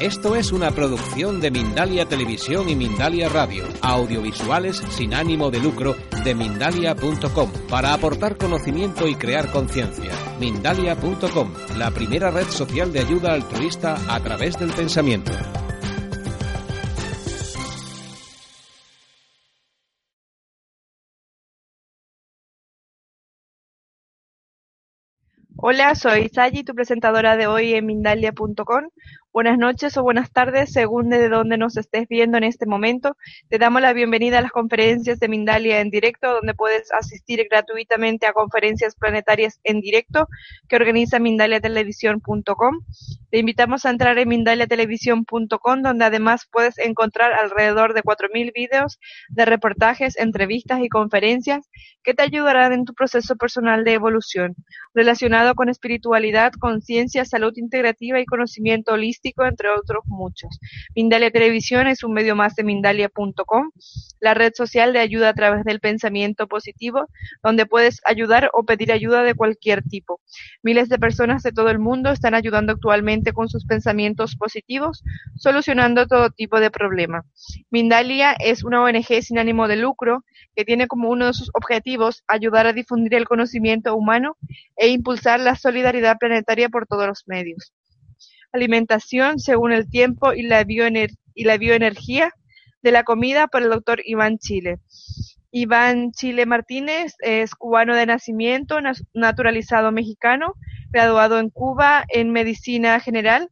Esto es una producción de Mindalia Televisión y Mindalia Radio, audiovisuales sin ánimo de lucro de mindalia.com, para aportar conocimiento y crear conciencia. Mindalia.com, la primera red social de ayuda altruista a través del pensamiento. Hola, soy Sayi, tu presentadora de hoy en Mindalia.com. Buenas noches o buenas tardes, según de dónde nos estés viendo en este momento. Te damos la bienvenida a las conferencias de Mindalia en directo, donde puedes asistir gratuitamente a conferencias planetarias en directo que organiza mindaliatelevisión.com. Te invitamos a entrar en mindaliatelevisión.com, donde además puedes encontrar alrededor de 4.000 videos de reportajes, entrevistas y conferencias que te ayudarán en tu proceso personal de evolución, relacionado con espiritualidad, conciencia, salud integrativa y conocimiento holístico entre otros muchos. Mindalia Televisión es un medio más de Mindalia.com, la red social de ayuda a través del pensamiento positivo, donde puedes ayudar o pedir ayuda de cualquier tipo. Miles de personas de todo el mundo están ayudando actualmente con sus pensamientos positivos, solucionando todo tipo de problemas. Mindalia es una ONG sin ánimo de lucro que tiene como uno de sus objetivos ayudar a difundir el conocimiento humano e impulsar la solidaridad planetaria por todos los medios alimentación según el tiempo y la, y la bioenergía de la comida por el doctor Iván Chile. Iván Chile Martínez es cubano de nacimiento, naturalizado mexicano, graduado en Cuba en medicina general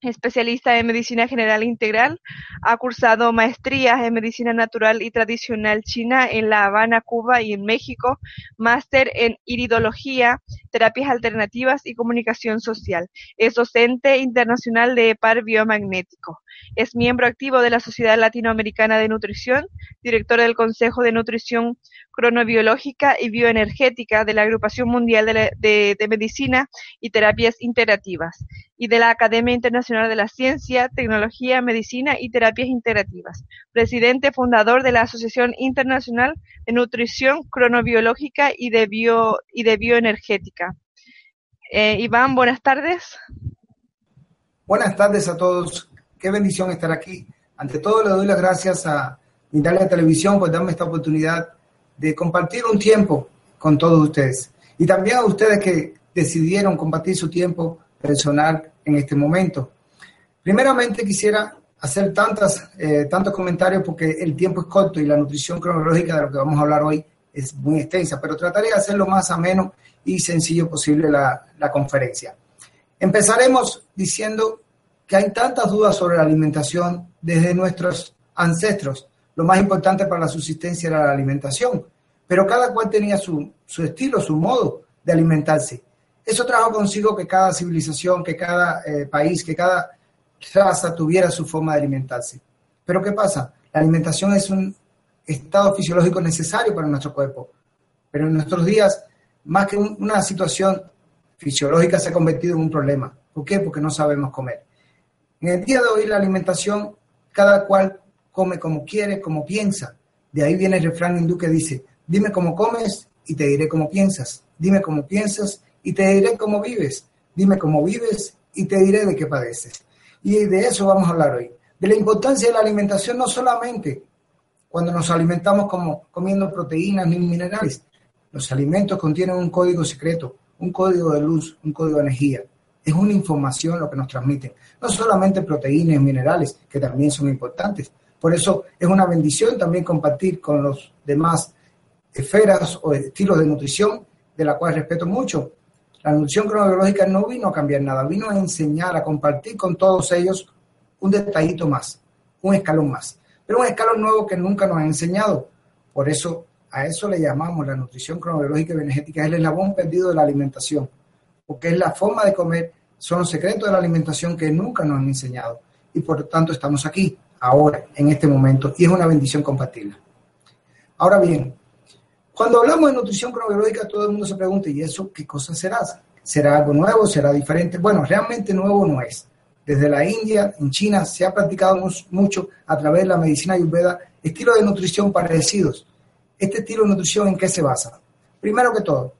especialista en medicina general integral, ha cursado maestrías en medicina natural y tradicional china en La Habana, Cuba y en México, máster en iridología, terapias alternativas y comunicación social. Es docente internacional de par biomagnético. Es miembro activo de la Sociedad Latinoamericana de Nutrición, director del Consejo de Nutrición cronobiológica y bioenergética de la Agrupación Mundial de, Medicina y Terapias Integrativas y de la Academia Internacional de la Ciencia, Tecnología, Medicina y Terapias Integrativas, presidente fundador de la Asociación Internacional de Nutrición Cronobiológica y de, Bio, y de Bioenergética. Eh, Iván, buenas tardes. Buenas tardes a todos. Qué bendición estar aquí. Ante todo, le doy las gracias a Italia Televisión por darme esta oportunidad de compartir un tiempo con todos ustedes. Y también a ustedes que decidieron compartir su tiempo personal en este momento. Primeramente quisiera hacer tantas, eh, tantos comentarios porque el tiempo es corto y la nutrición cronológica de lo que vamos a hablar hoy es muy extensa, pero trataré de hacerlo más ameno y sencillo posible la, la conferencia. Empezaremos diciendo que hay tantas dudas sobre la alimentación desde nuestros ancestros. Lo más importante para la subsistencia era la alimentación pero cada cual tenía su, estilo, su modo de alimentarse. Eso trajo consigo que cada civilización, que cada eh, país, que cada raza tuviera su forma de alimentarse. Pero ¿qué pasa? La alimentación es un estado fisiológico necesario para nuestro cuerpo. Pero en nuestros días, más que una situación fisiológica, se ha convertido en un problema. ¿Por qué? Porque no sabemos comer. En el día de hoy, la alimentación, cada cual come como quiere, como piensa. De ahí viene el refrán hindú que dice, Dime cómo comes y te diré cómo piensas. Dime cómo piensas y te diré cómo vives. Dime cómo vives y te diré de qué padeces. Y de eso vamos a hablar hoy. De la importancia de la alimentación no solamente cuando nos alimentamos como comiendo proteínas ni minerales. Los alimentos contienen un código secreto, un código de luz, un código de energía. Es una información lo que nos transmiten. No solamente proteínas y minerales, que también son importantes. Por eso es una bendición también compartir con los demás esferas o estilos de nutrición, de la cual respeto mucho. La nutrición cronológica no vino a cambiar nada, vino a enseñar, a compartir con todos ellos un detallito más, un escalón más, pero un escalón nuevo que nunca nos han enseñado. Por eso a eso le llamamos la nutrición cronológica y energética, es el eslabón perdido de la alimentación, porque es la forma de comer son los secretos de la alimentación que nunca nos han enseñado y por lo tanto estamos aquí, ahora, en este momento, y es una bendición compartirla. Ahora bien, cuando hablamos de nutrición cronobiológica, todo el mundo se pregunta, ¿y eso qué cosa será? ¿Será algo nuevo? ¿Será diferente? Bueno, realmente nuevo no es. Desde la India, en China, se ha practicado mucho a través de la medicina ayurveda estilos de nutrición parecidos. ¿Este estilo de nutrición en qué se basa? Primero que todo,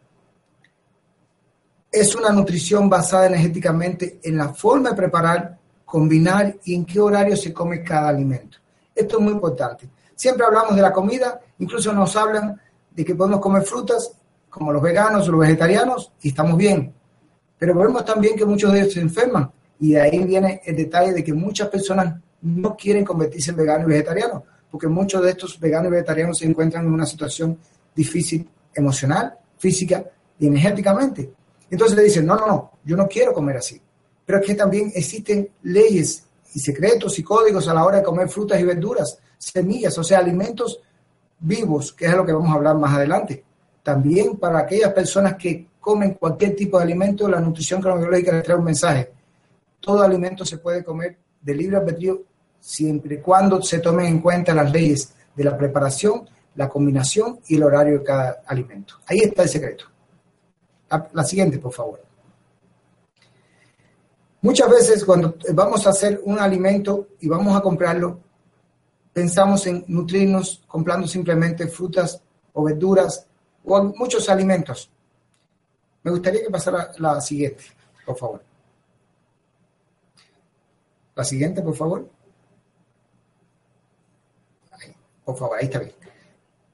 es una nutrición basada energéticamente en la forma de preparar, combinar y en qué horario se come cada alimento. Esto es muy importante. Siempre hablamos de la comida, incluso nos hablan de que podemos comer frutas como los veganos o los vegetarianos y estamos bien. Pero vemos también que muchos de ellos se enferman y de ahí viene el detalle de que muchas personas no quieren convertirse en veganos y vegetarianos, porque muchos de estos veganos y vegetarianos se encuentran en una situación difícil emocional, física y energéticamente. Entonces le dicen, no, no, no, yo no quiero comer así. Pero es que también existen leyes y secretos y códigos a la hora de comer frutas y verduras, semillas, o sea, alimentos vivos, que es lo que vamos a hablar más adelante. También para aquellas personas que comen cualquier tipo de alimento, la nutrición cronobiológica les trae un mensaje. Todo alimento se puede comer de libre albedrío siempre y cuando se tomen en cuenta las leyes de la preparación, la combinación y el horario de cada alimento. Ahí está el secreto. La, la siguiente, por favor. Muchas veces cuando vamos a hacer un alimento y vamos a comprarlo, pensamos en nutrirnos comprando simplemente frutas o verduras o muchos alimentos. Me gustaría que pasara la siguiente, por favor. La siguiente, por favor. por favor, ahí está bien.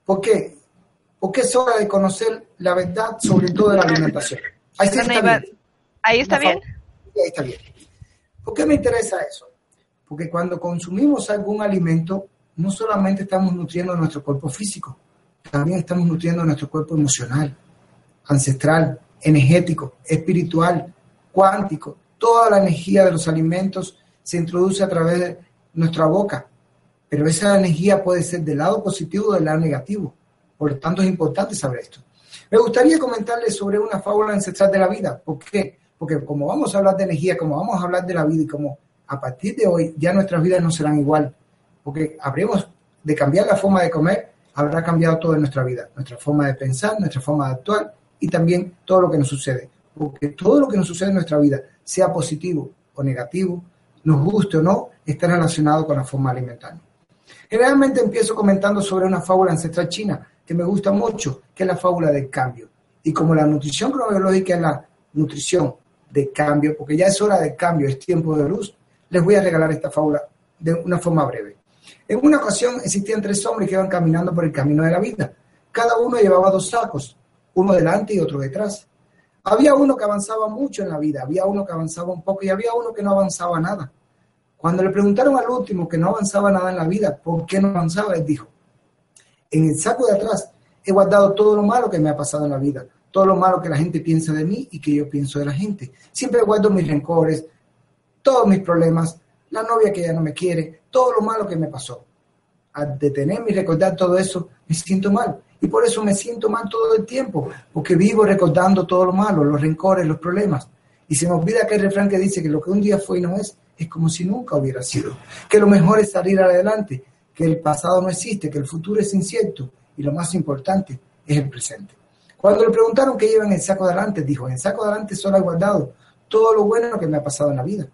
¿Por qué? Porque es hora de conocer la verdad sobre todo de la alimentación. Ahí, está, bien. Ahí está bien. Ahí está bien. ¿Por qué me interesa eso? Porque cuando consumimos algún alimento, no solamente estamos nutriendo nuestro cuerpo físico, también estamos nutriendo nuestro cuerpo emocional, ancestral, energético, espiritual, cuántico. Toda la energía de los alimentos se introduce a través de nuestra boca, pero esa energía puede ser del lado positivo o del lado negativo. Por lo tanto, es importante saber esto. Me gustaría comentarles sobre una fábula ancestral de la vida. ¿Por qué? Porque como vamos a hablar de energía, como vamos a hablar de la vida y como a partir de hoy ya nuestras vidas no serán igual, porque habremos de cambiar la forma de comer, habrá cambiado toda nuestra vida, nuestra forma de pensar, nuestra forma de actuar y también todo lo que nos sucede. Porque todo lo que nos sucede en nuestra vida, sea positivo o negativo, nos guste o no, está relacionado con la forma alimentaria. Generalmente empiezo comentando sobre una fábula ancestral china que me gusta mucho, que es la fábula del cambio. Y como la nutrición cronobiológica es la nutrición de cambio, porque ya es hora de cambio, es tiempo de luz, les voy a regalar esta fábula de una forma breve. En una ocasión existían tres hombres que iban caminando por el camino de la vida. Cada uno llevaba dos sacos, uno delante y otro detrás. Había uno que avanzaba mucho en la vida, había uno que avanzaba un poco y había uno que no avanzaba nada. Cuando le preguntaron al último que no avanzaba nada en la vida, ¿por qué no avanzaba? Él dijo, en el saco de atrás he guardado todo lo malo que me ha pasado en la vida, todo lo malo que la gente piensa de mí y que yo pienso de la gente. Siempre guardo mis rencores, todos mis problemas, la novia que ya no me quiere, todo lo malo que me pasó. Al detenerme y recordar todo eso, me siento mal. Y por eso me siento mal todo el tiempo, porque vivo recordando todo lo malo, los rencores, los problemas. Y se me olvida aquel refrán que dice que lo que un día fue y no es, es como si nunca hubiera sido. Que lo mejor es salir adelante, que el pasado no existe, que el futuro es incierto y lo más importante es el presente. Cuando le preguntaron qué lleva en el saco de adelante, dijo, en el saco de adelante solo he guardado todo lo bueno que me ha pasado en la vida,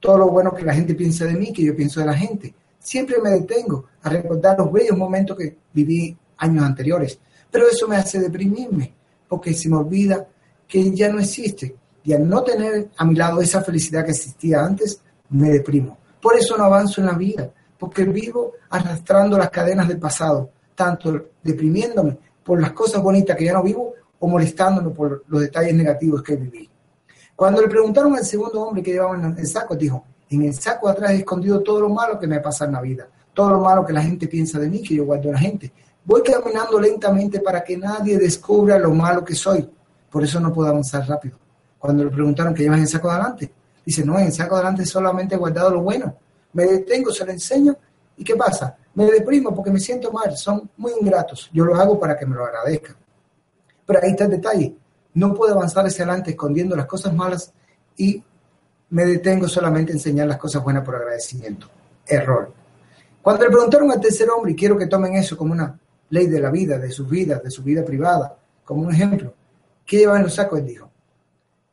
todo lo bueno que la gente piensa de mí, que yo pienso de la gente. Siempre me detengo a recordar los bellos momentos que viví años anteriores, pero eso me hace deprimirme, porque se me olvida que ya no existe. Y al no tener a mi lado esa felicidad que existía antes, me deprimo. Por eso no avanzo en la vida, porque vivo arrastrando las cadenas del pasado, tanto deprimiéndome por las cosas bonitas que ya no vivo o molestándome por los detalles negativos que viví. Cuando le preguntaron al segundo hombre que llevaba en el saco, dijo, en el saco atrás he escondido todo lo malo que me pasa en la vida, todo lo malo que la gente piensa de mí, que yo guardo a la gente. Voy caminando lentamente para que nadie descubra lo malo que soy. Por eso no puedo avanzar rápido. Cuando le preguntaron que llevas el saco adelante, Dice, no, en saco adelante solamente he guardado lo bueno. Me detengo, se lo enseño. ¿Y qué pasa? Me deprimo porque me siento mal. Son muy ingratos. Yo lo hago para que me lo agradezcan. Pero ahí está el detalle. No puedo avanzar hacia adelante escondiendo las cosas malas y me detengo solamente a enseñar las cosas buenas por agradecimiento. Error. Cuando le preguntaron al tercer hombre, y quiero que tomen eso como una ley de la vida, de sus vidas, de su vida privada, como un ejemplo, ¿qué lleva en los sacos? Él dijo,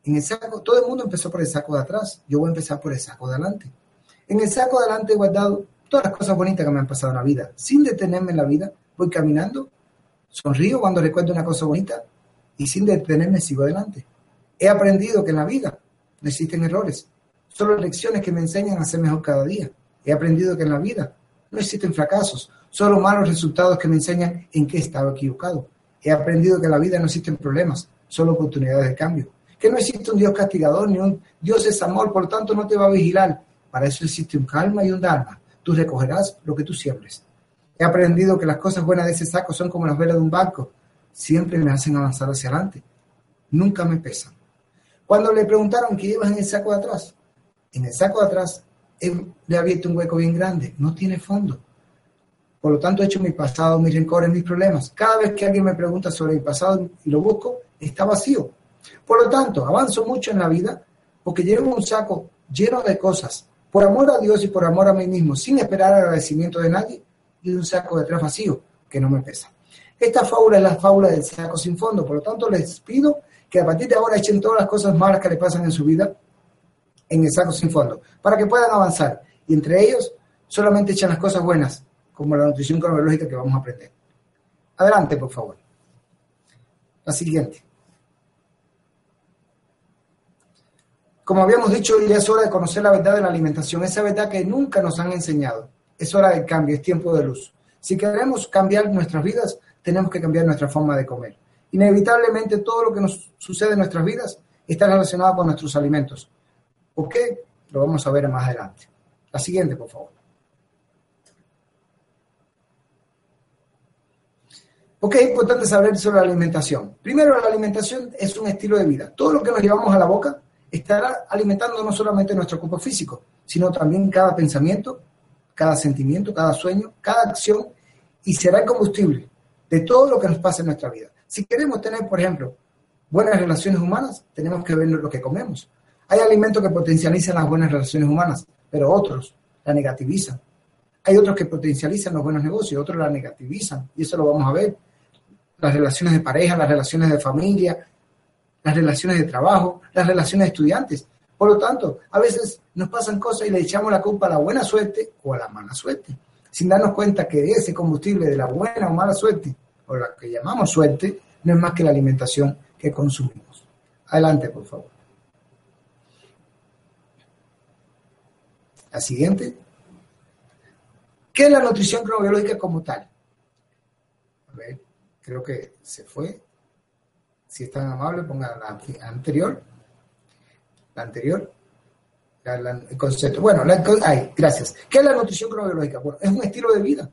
en el saco, todo el mundo empezó por el saco de atrás, yo voy a empezar por el saco de adelante. En el saco de adelante he guardado todas las cosas bonitas que me han pasado en la vida. Sin detenerme en la vida, voy caminando, sonrío cuando recuerdo una cosa bonita y sin detenerme sigo adelante. He aprendido que en la vida no existen errores, solo lecciones que me enseñan a ser mejor cada día. He aprendido que en la vida no existen fracasos, solo malos resultados que me enseñan en qué estaba equivocado. He aprendido que en la vida no existen problemas, solo oportunidades de cambio. Que no existe un Dios castigador, ni un Dios es amor, por tanto no te va a vigilar. Para eso existe un calma y un dharma. Tú recogerás lo que tú siembres. He aprendido que las cosas buenas de ese saco son como las velas de un barco. Siempre me hacen avanzar hacia adelante. Nunca me pesan. Cuando le preguntaron qué llevas en el saco de atrás, en el saco de atrás le ha abierto un hueco bien grande, no tiene fondo. Por lo tanto, he hecho mi pasado, mis rencores, mis problemas. Cada vez que alguien me pregunta sobre mi pasado y lo busco, está vacío. Por lo tanto, avanzo mucho en la vida porque llevo un saco lleno de cosas, por amor a Dios y por amor a mí mismo, sin esperar agradecimiento de nadie, y un saco de atrás vacío que no me pesa. Esta fábula es la fábula del saco sin fondo, por lo tanto les pido que a partir de ahora echen todas las cosas malas que le pasan en su vida en el saco sin fondo, para que puedan avanzar. Y entre ellos, solamente echan las cosas buenas, como la nutrición cronológica que vamos a aprender. Adelante, por favor. La siguiente. Como habíamos dicho, ya es hora de conocer la verdad de la alimentación, esa verdad que nunca nos han enseñado. Es hora del cambio, es tiempo de luz. Si queremos cambiar nuestras vidas, tenemos que cambiar nuestra forma de comer. Inevitablemente todo lo que nos sucede en nuestras vidas está relacionado con nuestros alimentos. ¿Por qué? Lo vamos a ver más adelante. La siguiente, por favor. ¿Por qué es importante saber sobre la alimentación? Primero, la alimentación es un estilo de vida. Todo lo que nos llevamos a la boca estará alimentando no solamente nuestro cuerpo físico, sino también cada pensamiento, cada sentimiento, cada sueño, cada acción y será el combustible de todo lo que nos pasa en nuestra vida. Si queremos tener, por ejemplo, buenas relaciones humanas, tenemos que ver lo que comemos. Hay alimentos que potencializan las buenas relaciones humanas, pero otros la negativizan. Hay otros que potencializan los buenos negocios, otros la negativizan, y eso lo vamos a ver. Las relaciones de pareja, las relaciones de familia, las relaciones de trabajo, las relaciones de estudiantes. Por lo tanto, a veces nos pasan cosas y le echamos la culpa a la buena suerte o a la mala suerte, sin darnos cuenta que ese combustible de la buena o mala suerte, o la que llamamos suerte, no es más que la alimentación que consumimos. Adelante, por favor. La siguiente. ¿Qué es la nutrición cronobiológica como tal? A ver, creo que se fue. Si es tan amable, ponga la anterior. La anterior. El concepto. Bueno, ahí, gracias. ¿Qué es la nutrición cronobiológica? Bueno, es un estilo de vida,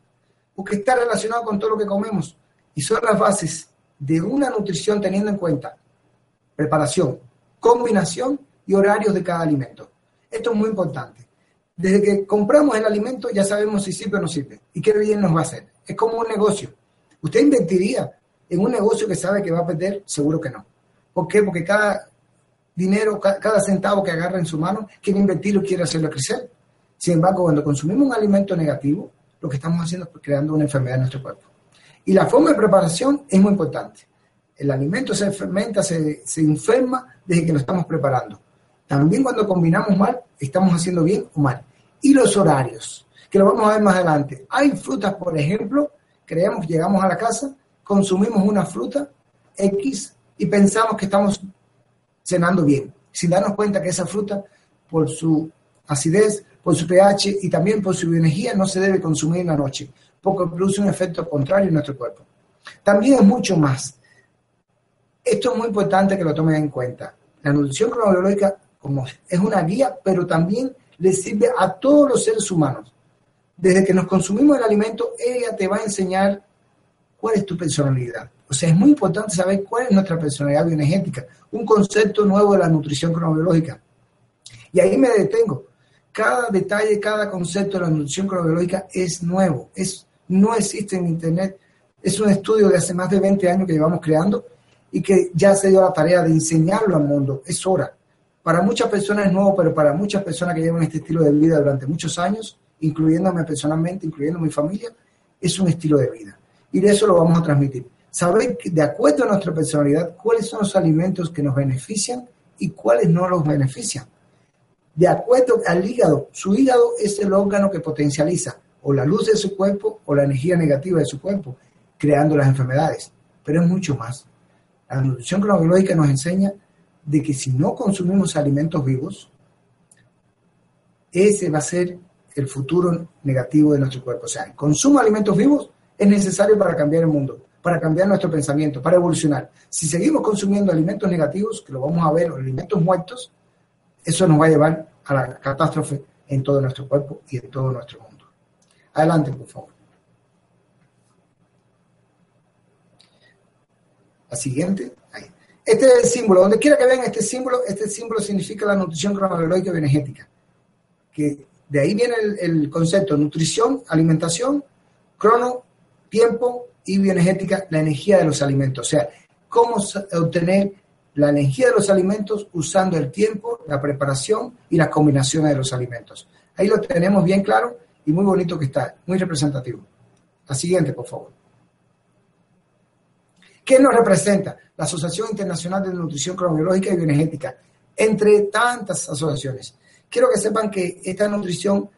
porque está relacionado con todo lo que comemos y son las bases de una nutrición teniendo en cuenta preparación, combinación y horarios de cada alimento. Esto es muy importante. Desde que compramos el alimento ya sabemos si sirve o no sirve y qué bien nos va a hacer. Es como un negocio. ¿Usted invertiría en un negocio que sabe que va a perder? Seguro que no. ¿Por qué? Porque cada dinero, cada centavo que agarra en su mano, quiere invertirlo quiere hacerlo crecer. Sin embargo, cuando consumimos un alimento negativo, lo que estamos haciendo es creando una enfermedad en nuestro cuerpo. Y la forma de preparación es muy importante. El alimento se fermenta, se, se enferma desde que lo estamos preparando. También cuando combinamos mal, estamos haciendo bien o mal. Y los horarios, que lo vamos a ver más adelante. Hay frutas, por ejemplo, creemos llegamos a la casa, consumimos una fruta X y pensamos que estamos cenando bien, sin darnos cuenta que esa fruta, por su acidez, por su pH y también por su bioenergía, no se debe consumir en la noche, porque produce un efecto contrario en nuestro cuerpo. También es mucho más. Esto es muy importante que lo tomen en cuenta. La nutrición cronológica como es una guía, pero también le sirve a todos los seres humanos. Desde que nos consumimos el alimento, ella te va a enseñar cuál es tu personalidad. O sea, es muy importante saber cuál es nuestra personalidad bioenergética, un concepto nuevo de la nutrición cronobiológica. Y ahí me detengo. Cada detalle, cada concepto de la nutrición cronobiológica es nuevo, es, no existe en Internet. Es un estudio de hace más de 20 años que llevamos creando y que ya se dio la tarea de enseñarlo al mundo. Es hora. Para muchas personas es nuevo, pero para muchas personas que llevan este estilo de vida durante muchos años, incluyéndome personalmente, incluyendo mi familia, es un estilo de vida. Y de eso lo vamos a transmitir. Saber, de acuerdo a nuestra personalidad, cuáles son los alimentos que nos benefician y cuáles no los benefician. De acuerdo al hígado, su hígado es el órgano que potencializa o la luz de su cuerpo o la energía negativa de su cuerpo, creando las enfermedades. Pero es mucho más. La nutrición cronológica nos enseña de que si no consumimos alimentos vivos, ese va a ser el futuro negativo de nuestro cuerpo. O sea, el consumo de alimentos vivos es necesario para cambiar el mundo, para cambiar nuestro pensamiento, para evolucionar. Si seguimos consumiendo alimentos negativos, que lo vamos a ver, los alimentos muertos, eso nos va a llevar a la catástrofe en todo nuestro cuerpo y en todo nuestro mundo. Adelante, por favor. La siguiente. Ahí. Este es el símbolo. Donde quiera que vean este símbolo, este símbolo significa la nutrición cronológica bioenergética. Que de ahí viene el, el concepto nutrición, alimentación, crono, tiempo y bioenergética, la energía de los alimentos. O sea, cómo obtener la energía de los alimentos usando el tiempo, la preparación y las combinaciones de los alimentos. Ahí lo tenemos bien claro y muy bonito que está, muy representativo. La siguiente, por favor. ¿Qué nos representa? La Asociación Internacional de Nutrición Cronológica y Bioenergética, entre tantas asociaciones. Quiero que sepan que esta nutrición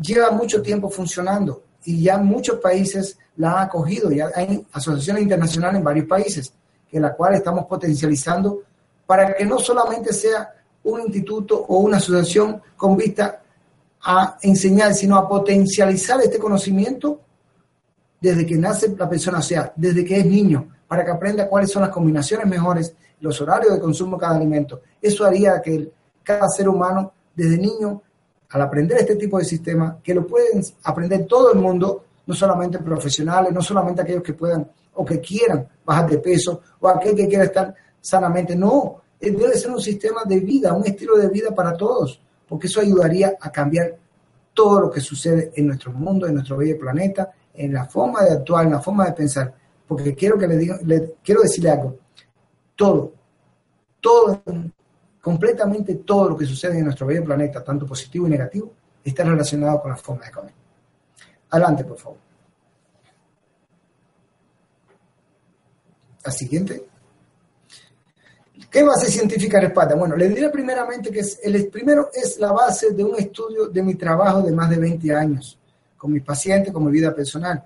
lleva mucho tiempo funcionando y ya muchos países la han acogido, ya hay asociaciones internacionales en varios países, en la cual estamos potencializando para que no solamente sea un instituto o una asociación con vista a enseñar, sino a potencializar este conocimiento desde que nace la persona, sea, desde que es niño, para que aprenda cuáles son las combinaciones mejores, los horarios de consumo de cada alimento. Eso haría que cada ser humano, desde niño, al aprender este tipo de sistema, que lo pueden aprender todo el mundo, no solamente profesionales, no solamente aquellos que puedan o que quieran bajar de peso, o aquel que quiera estar sanamente. No, debe ser un sistema de vida, un estilo de vida para todos, porque eso ayudaría a cambiar todo lo que sucede en nuestro mundo, en nuestro bello planeta, en la forma de actuar, en la forma de pensar, porque quiero que le diga, le, quiero decirle algo, todo, todo, completamente todo lo que sucede en nuestro bello planeta, tanto positivo y negativo, está relacionado con la forma de comer. Adelante, por favor. La siguiente. ¿Qué base científica respalda? Bueno, le diré primeramente que el primero es la base de un estudio de mi trabajo de más de 20 años con mis pacientes, con mi vida personal.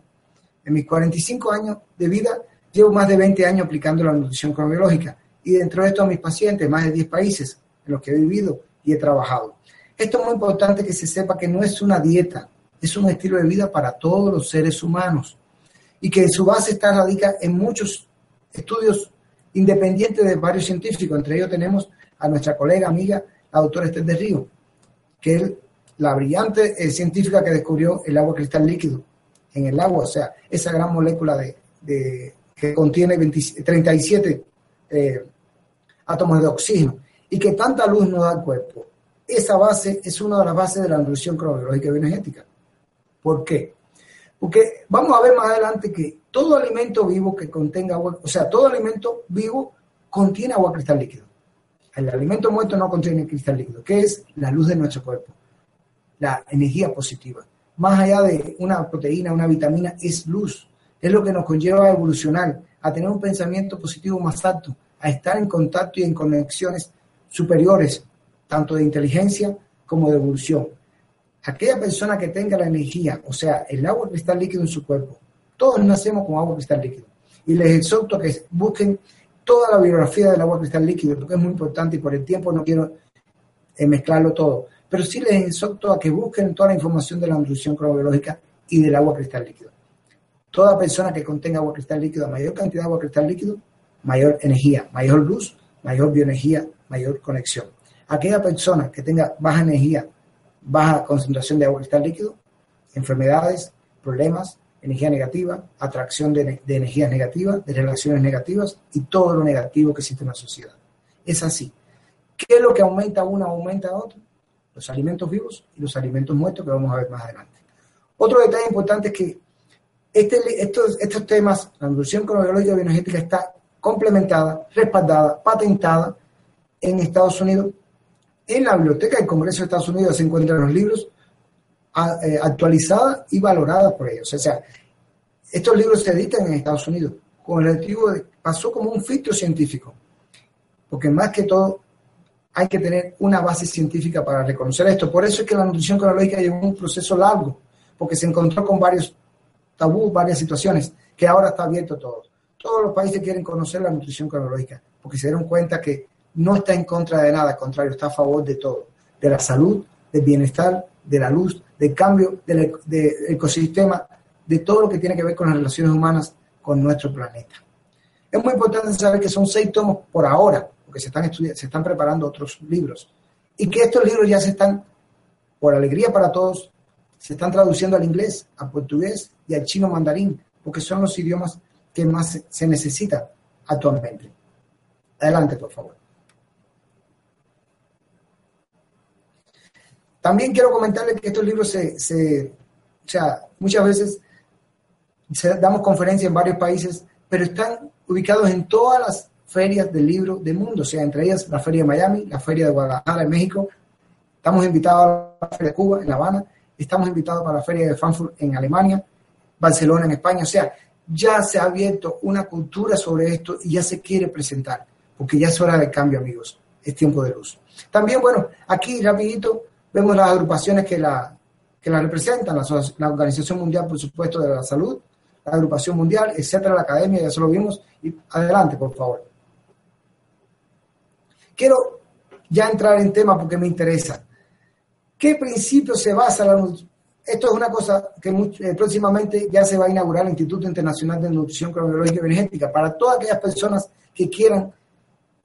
En mis 45 años de vida, llevo más de 20 años aplicando la nutrición cronobiológica y dentro de estos mis pacientes, más de 10 países en los que he vivido y he trabajado. Esto es muy importante que se sepa que no es una dieta, es un estilo de vida para todos los seres humanos y que su base está radica en muchos estudios independientes de varios científicos. Entre ellos tenemos a nuestra colega, amiga, la doctora Esther de Río, que él la brillante eh, científica que descubrió el agua cristal líquido en el agua, o sea, esa gran molécula de, que contiene 37 eh, átomos de oxígeno y que tanta luz nos da al cuerpo. Esa base es una de las bases de la nutrición cronobiológica y bioenergética. ¿Por qué? Porque vamos a ver más adelante que todo alimento vivo que contenga agua, o sea, todo alimento vivo contiene agua cristal líquido. El alimento muerto no contiene cristal líquido, que es la luz de nuestro cuerpo la energía positiva. Más allá de una proteína, una vitamina, es luz. Es lo que nos conlleva a evolucionar, a tener un pensamiento positivo más alto, a estar en contacto y en conexiones superiores, tanto de inteligencia como de evolución. Aquella persona que tenga la energía, o sea, el agua cristal líquido en su cuerpo, todos nacemos con agua cristal líquido. Y les exhorto que busquen toda la biografía del agua cristal líquido, porque es muy importante y por el tiempo no quiero eh, mezclarlo todo pero sí les exhorto a que busquen toda la información de la nutrición cronobiológica y del agua cristal líquido. Toda persona que contenga agua cristal líquido, mayor cantidad de agua cristal líquido, mayor energía, mayor luz, mayor bioenergía, mayor conexión. Aquella persona que tenga baja energía, baja concentración de agua cristal líquido, enfermedades, problemas, energía negativa, atracción de, de energías negativas, de relaciones negativas y todo lo negativo que existe en la sociedad. Es así. ¿Qué es lo que aumenta una aumenta otro? los alimentos vivos y los alimentos muertos que vamos a ver más adelante. Otro detalle importante es que este, estos, estos temas, la nutrición cronobiológica y bioenergética está complementada, respaldada, patentada en Estados Unidos. En la biblioteca del Congreso de Estados Unidos se encuentran los libros eh, actualizados y valorados por ellos. O sea, estos libros se editan en Estados Unidos con el objetivo pasó como un filtro científico, porque más que todo hay que tener una base científica para reconocer esto. Por eso es que la nutrición cronológica llevó un proceso largo, porque se encontró con varios tabú, varias situaciones, que ahora está abierto todo. Todos los países quieren conocer la nutrición cronológica, porque se dieron cuenta que no está en contra de nada, al contrario, está a favor de todo, de la salud, del bienestar, de la luz, del cambio del, ecosistema, de todo lo que tiene que ver con las relaciones humanas con nuestro planeta. Es muy importante saber que son seis tomos por ahora, porque se están, estudiando, se están preparando otros libros, y que estos libros ya se están, por alegría para todos, se están traduciendo al inglés, al portugués y al chino mandarín, porque son los idiomas que más se necesitan actualmente. Adelante, por favor. También quiero comentarles que estos libros se, se o sea, muchas veces damos conferencias en varios países, pero están ubicados en todas las ferias del libro del mundo, o sea, entre ellas la Feria de Miami, la Feria de Guadalajara en México, estamos invitados a la Feria de Cuba en La Habana, estamos invitados para la Feria de Frankfurt en Alemania, Barcelona en España, o sea, ya se ha abierto una cultura sobre esto y ya se quiere presentar, porque ya es hora de cambio, amigos, es tiempo de luz. También, bueno, aquí rapidito vemos las agrupaciones que la, que la representan, la, Organización Mundial, por supuesto, de la Salud, la Agrupación Mundial, etcétera, la Academia, ya se lo vimos. Adelante, por favor. Quiero ya entrar en tema porque me interesa. ¿Qué principio se basa la Esto es una cosa que eh, próximamente ya se va a inaugurar el Instituto Internacional de Nutrición Cronológica y Energética para todas aquellas personas que quieran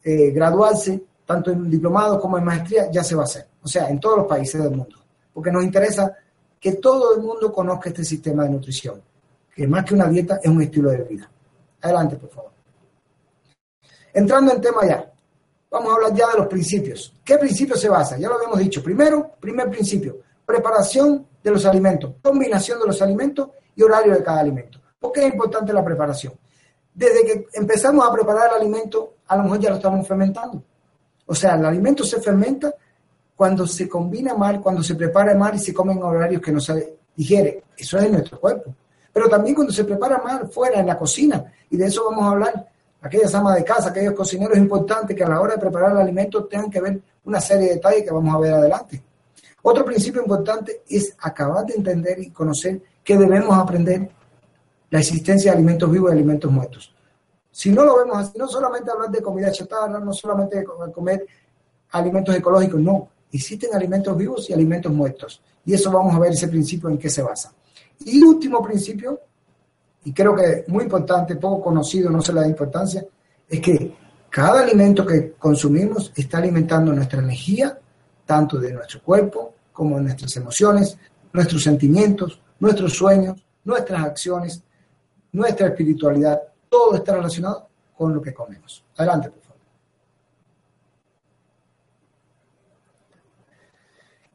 eh, graduarse, tanto en diplomado como en maestría, ya se va a hacer. O sea, en todos los países del mundo. Porque nos interesa que todo el mundo conozca este sistema de nutrición que más que una dieta es un estilo de vida. Adelante, por favor. Entrando en tema ya, vamos a hablar ya de los principios. ¿Qué principio se basa? Ya lo habíamos dicho. Primero, primer principio, preparación de los alimentos, combinación de los alimentos y horario de cada alimento. ¿Por qué es importante la preparación? Desde que empezamos a preparar el alimento, a lo mejor ya lo estamos fermentando. O sea, el alimento se fermenta cuando se combina mal, cuando se prepara mal y se come en horarios que no se digiere. Eso es nuestro cuerpo pero también cuando se prepara mal fuera, en la cocina, y de eso vamos a hablar. Aquellas amas de casa, aquellos cocineros, importante que a la hora de preparar el alimento tengan que ver una serie de detalles que vamos a ver adelante. Otro principio importante es acabar de entender y conocer que debemos aprender la existencia de alimentos vivos y alimentos muertos. Si no lo vemos así, no solamente hablar de comida chatarra, no solamente de comer alimentos ecológicos, no. Existen alimentos vivos y alimentos muertos. Y eso vamos a ver ese principio en qué se basa. Y último principio, y creo que muy importante, poco conocido, no se le da importancia, es que cada alimento que consumimos está alimentando nuestra energía, tanto de nuestro cuerpo como de nuestras emociones, nuestros sentimientos, nuestros sueños, nuestras acciones, nuestra espiritualidad, todo está relacionado con lo que comemos. Adelante,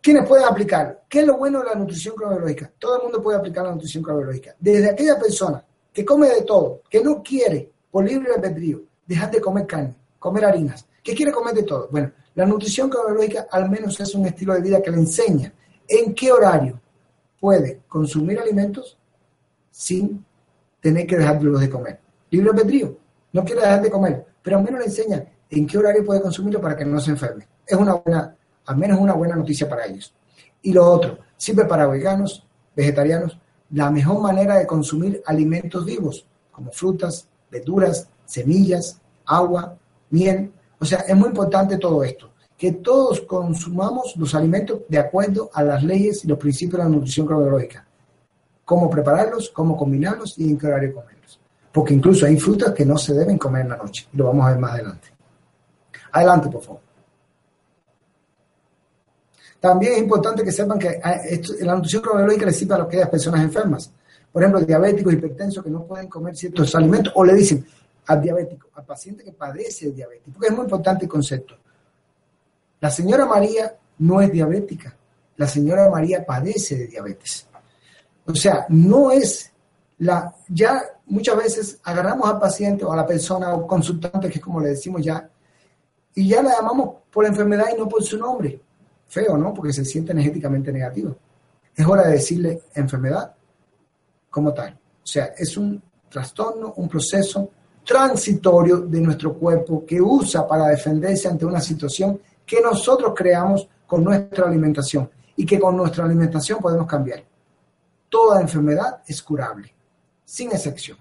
¿Quiénes pueden aplicar? ¿Qué es lo bueno de la nutrición cronológica? Todo el mundo puede aplicar la nutrición cronológica. Desde aquella persona que come de todo, que no quiere, por libre albedrío, dejar de comer carne, comer harinas, que quiere comer de todo. Bueno, la nutrición cronológica al menos es un estilo de vida que le enseña en qué horario puede consumir alimentos sin tener que dejarlos de comer. Libre albedrío, no quiere dejar de comer, pero al menos le enseña en qué horario puede consumirlo para que no se enferme. Es una buena al menos una buena noticia para ellos. Y lo otro, sirve para veganos, vegetarianos, la mejor manera de consumir alimentos vivos, como frutas, verduras, semillas, agua, miel. O sea, es muy importante todo esto, que todos consumamos los alimentos de acuerdo a las leyes y los principios de la nutrición cronológica. Cómo prepararlos, cómo combinarlos y en qué horario comerlos. Porque incluso hay frutas que no se deben comer en la noche. Lo vamos a ver más adelante. Adelante, por favor. También es importante que sepan que ah, la nutrición cronológica le sirve a aquellas personas enfermas. Por ejemplo, diabéticos, hipertensos que no pueden comer ciertos alimentos o le dicen al diabético, al paciente que padece de diabetes, porque es muy importante el concepto. La señora María no es diabética, la señora María padece de diabetes. O sea, no es la, ya muchas veces agarramos al paciente o a la persona o consultante, que es como le decimos ya, y ya la llamamos por la enfermedad y no por su nombre. Feo, ¿no? Porque se siente energéticamente negativo. Es hora de decirle enfermedad como tal. O sea, es un trastorno, un proceso transitorio de nuestro cuerpo que usa para defenderse ante una situación que nosotros creamos con nuestra alimentación y que con nuestra alimentación podemos cambiar. Toda enfermedad es curable, sin excepción,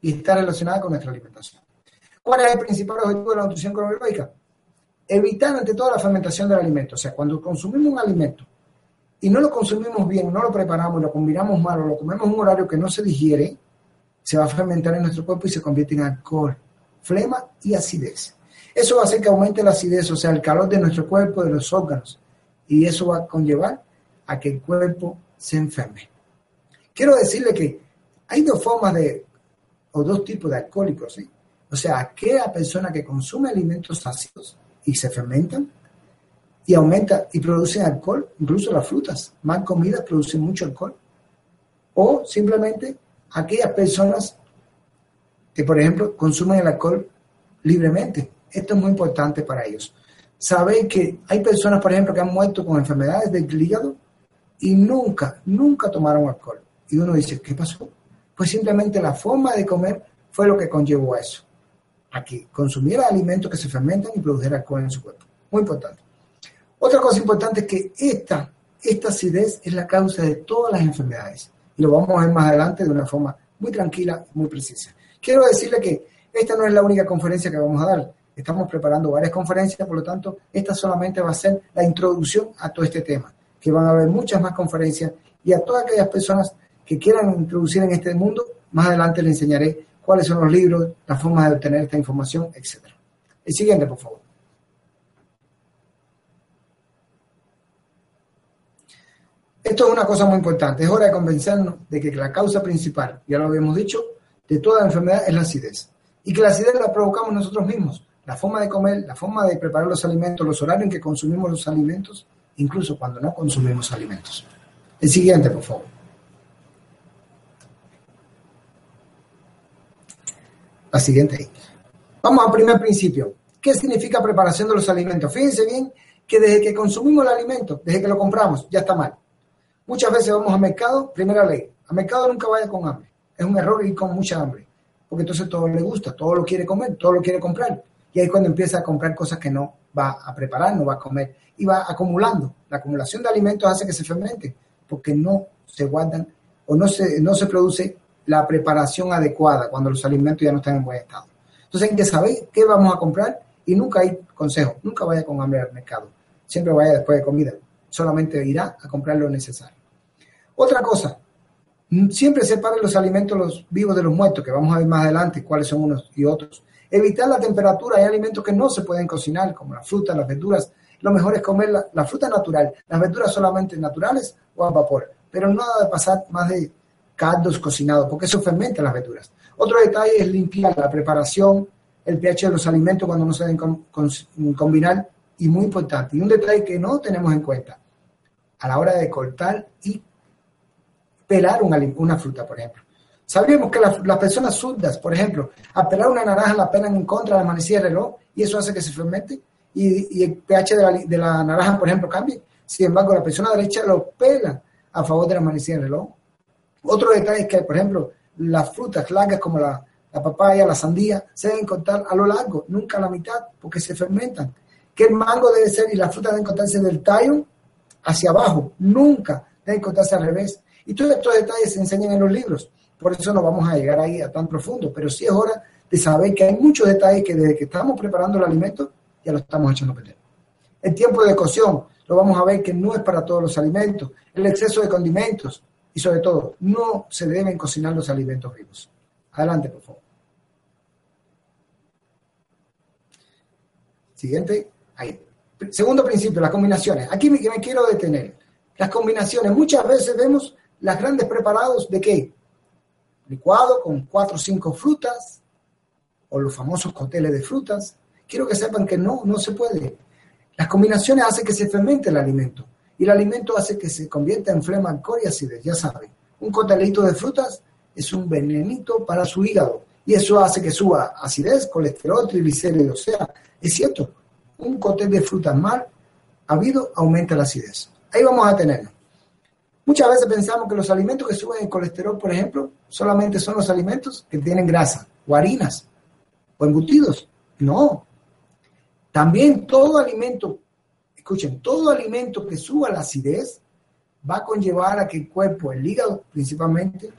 y está relacionada con nuestra alimentación. ¿Cuál es el principal objetivo de la nutrición cronobiológica? Evitar ante todo la fermentación del alimento. O sea, cuando consumimos un alimento y no lo consumimos bien, no lo preparamos, lo combinamos mal o lo comemos en un horario que no se digiere, se va a fermentar en nuestro cuerpo y se convierte en alcohol, flema y acidez. Eso va a hacer que aumente la acidez, o sea, el calor de nuestro cuerpo, de los órganos, y eso va a conllevar a que el cuerpo se enferme. Quiero decirle que hay dos formas de, o dos tipos de alcohólicos, ¿sí? O sea, aquella persona que consume alimentos ácidos y se fermentan y aumenta y producen alcohol, incluso las frutas, más comidas producen mucho alcohol. O simplemente aquellas personas que, por ejemplo, consumen el alcohol libremente. Esto es muy importante para ellos. Saben que hay personas, por ejemplo, que han muerto con enfermedades del hígado y nunca, nunca tomaron alcohol. Y uno dice, ¿qué pasó? Pues simplemente la forma de comer fue lo que conllevó a eso. A que consumiera alimentos que se fermentan y produjera alcohol en su cuerpo. Muy importante. Otra cosa importante es que esta, esta acidez es la causa de todas las enfermedades. Lo vamos a ver más adelante de una forma muy tranquila muy precisa. Quiero decirle que esta no es la única conferencia que vamos a dar. Estamos preparando varias conferencias, por lo tanto, esta solamente va a ser la introducción a todo este tema, que van a haber muchas más conferencias y a todas aquellas personas que quieran introducir en este mundo, más adelante les enseñaré cuáles son los libros, las formas de obtener esta información, etc. El siguiente, por favor. Esto es una cosa muy importante. Es hora de convencernos de que la causa principal, ya lo habíamos dicho, de toda enfermedad es la acidez. Y que la acidez la provocamos nosotros mismos. La forma de comer, la forma de preparar los alimentos, los horarios en que consumimos los alimentos, incluso cuando no consumimos alimentos. El siguiente, por favor. La siguiente Vamos al primer principio. ¿Qué significa preparación de los alimentos? Fíjense bien que desde que consumimos el alimento, desde que lo compramos, ya está mal. Muchas veces vamos al mercado, primera ley, al mercado nunca vaya con hambre. Es un error ir con mucha hambre, porque entonces todo le gusta, todo lo quiere comer, todo lo quiere comprar. Y ahí cuando empieza a comprar cosas que no va a preparar, no va a comer, y va acumulando. La acumulación de alimentos hace que se fermente, porque no se guardan o no se, no se produce la preparación adecuada cuando los alimentos ya no están en buen estado. Entonces hay que saber qué vamos a comprar y nunca hay consejo, nunca vaya con hambre al mercado, siempre vaya después de comida, solamente irá a comprar lo necesario. Otra cosa, siempre separe los alimentos vivos de los muertos, que vamos a ver más adelante cuáles son unos y otros. Evitar la temperatura, hay alimentos que no se pueden cocinar, como las frutas, las verduras. Lo mejor es comer la, fruta natural, las verduras solamente naturales o a vapor, pero nada de pasar más de caldos cocinados, porque eso fermenta las verduras. Otro detalle es limpiar la preparación, el pH de los alimentos cuando no se deben combinar, y muy importante, y un detalle que no tenemos en cuenta, a la hora de cortar y pelar una, fruta, por ejemplo. Sabemos que las personas zurdas, por ejemplo, al pelar una naranja la pelan en contra de la manecilla del reloj y eso hace que se fermente y, el pH de la, de la, naranja, por ejemplo, cambie. Sin embargo, la persona derecha lo pela a favor de la manecilla del reloj. Otro detalle es que, por ejemplo, las frutas largas como la, la papaya, la sandía, se deben cortar a lo largo, nunca a la mitad, porque se fermentan. Que el mango debe ser y las frutas deben cortarse del tallo hacia abajo, nunca deben cortarse al revés. Y todos estos detalles se enseñan en los libros. Por eso no vamos a llegar ahí a tan profundo. Pero sí es hora de saber que hay muchos detalles que desde que estamos preparando el alimento ya lo estamos echando a perder. El tiempo de cocción, lo vamos a ver que no es para todos los alimentos. El exceso de condimentos y sobre todo, no se deben cocinar los alimentos vivos. Adelante, por favor. Siguiente. Ahí. Segundo principio, las combinaciones. Aquí me, quiero detener. Las combinaciones. Muchas veces vemos las grandes preparados de qué? Licuado con cuatro o cinco frutas, o los famosos cócteles de frutas. Quiero que sepan que no, no se puede. Las combinaciones hacen que se fermente el alimento. Y el alimento hace que se convierta en flema, alcohol y acidez, ya saben. Un cóctelito de frutas es un venenito para su hígado. Y eso hace que suba acidez, colesterol, triglicéridos. O sea, es cierto, un cóctel de frutas mal habido aumenta la acidez. Ahí vamos a tenerlo. Muchas veces pensamos que los alimentos que suben el colesterol, por ejemplo, solamente son los alimentos que tienen grasa, o harinas, o embutidos. No. También todo alimento, escuchen, todo alimento que suba la acidez va a conllevar a que el cuerpo, el hígado principalmente,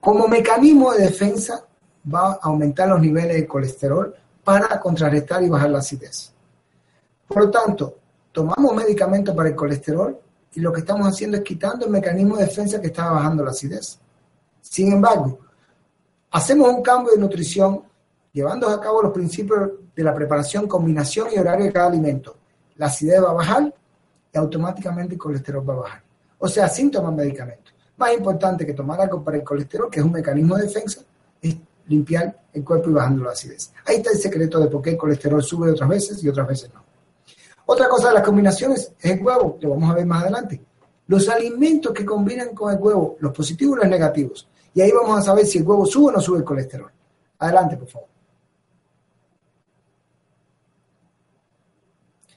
como mecanismo de defensa, va a aumentar los niveles de colesterol para contrarrestar y bajar la acidez. Por lo tanto, tomamos medicamentos para el colesterol y lo que estamos haciendo es quitando el mecanismo de defensa que estaba bajando la acidez. Sin embargo, hacemos un cambio de nutrición llevando a cabo los principios de la preparación, combinación y horario de cada alimento. La acidez va a bajar y automáticamente el colesterol va a bajar. O sea, sin tomar medicamentos. Más importante que tomar algo para el colesterol, que es un mecanismo de defensa, es limpiar el cuerpo y bajando la acidez. Ahí está el secreto de por qué el colesterol sube otras veces y otras veces no. Otra cosa de las combinaciones es el huevo, que vamos a ver más adelante. Los alimentos que combinan con el huevo, los positivos y los negativos. Y ahí vamos a saber si el huevo sube o no sube el colesterol. Adelante, por favor.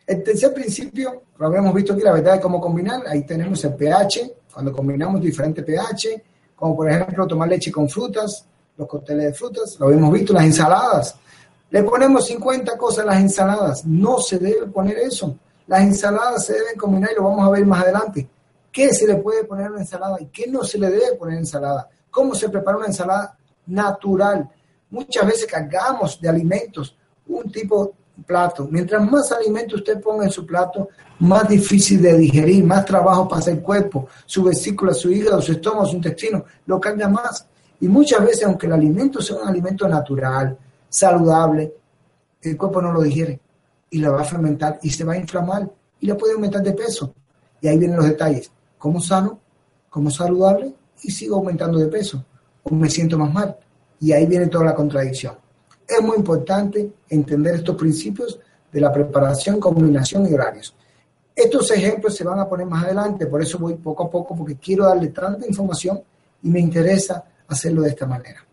El tercer principio, lo habíamos visto aquí, la verdad de cómo combinar. Ahí tenemos el pH, cuando combinamos diferentes pH, como por ejemplo tomar leche con frutas, los cócteles de frutas, lo habíamos visto, las ensaladas. Le ponemos 50 cosas a las ensaladas. No se debe poner eso. Las ensaladas se deben combinar y lo vamos a ver más adelante. ¿Qué se le puede poner a una ensalada y qué no se le debe poner a ensalada? ¿Cómo se prepara una ensalada natural? Muchas veces cargamos de alimentos un tipo de plato. Mientras más alimento usted ponga en su plato, más difícil de digerir, más trabajo pasa el cuerpo, su vesícula, su hígado, su estómago, su intestino, lo carga más. Y muchas veces, aunque el alimento sea un alimento natural, saludable, el cuerpo no lo digiere y lo va a fermentar y se va a inflamar y le puede aumentar de peso. Y ahí vienen los detalles. ¿Cómo sano? ¿Cómo saludable? Y sigo aumentando de peso. O me siento más mal. Y ahí viene toda la contradicción. Es muy importante entender estos principios de la preparación, combinación y horarios. Estos ejemplos se van a poner más adelante, por eso voy poco a poco, porque quiero darle tanta información y me interesa hacerlo de esta manera.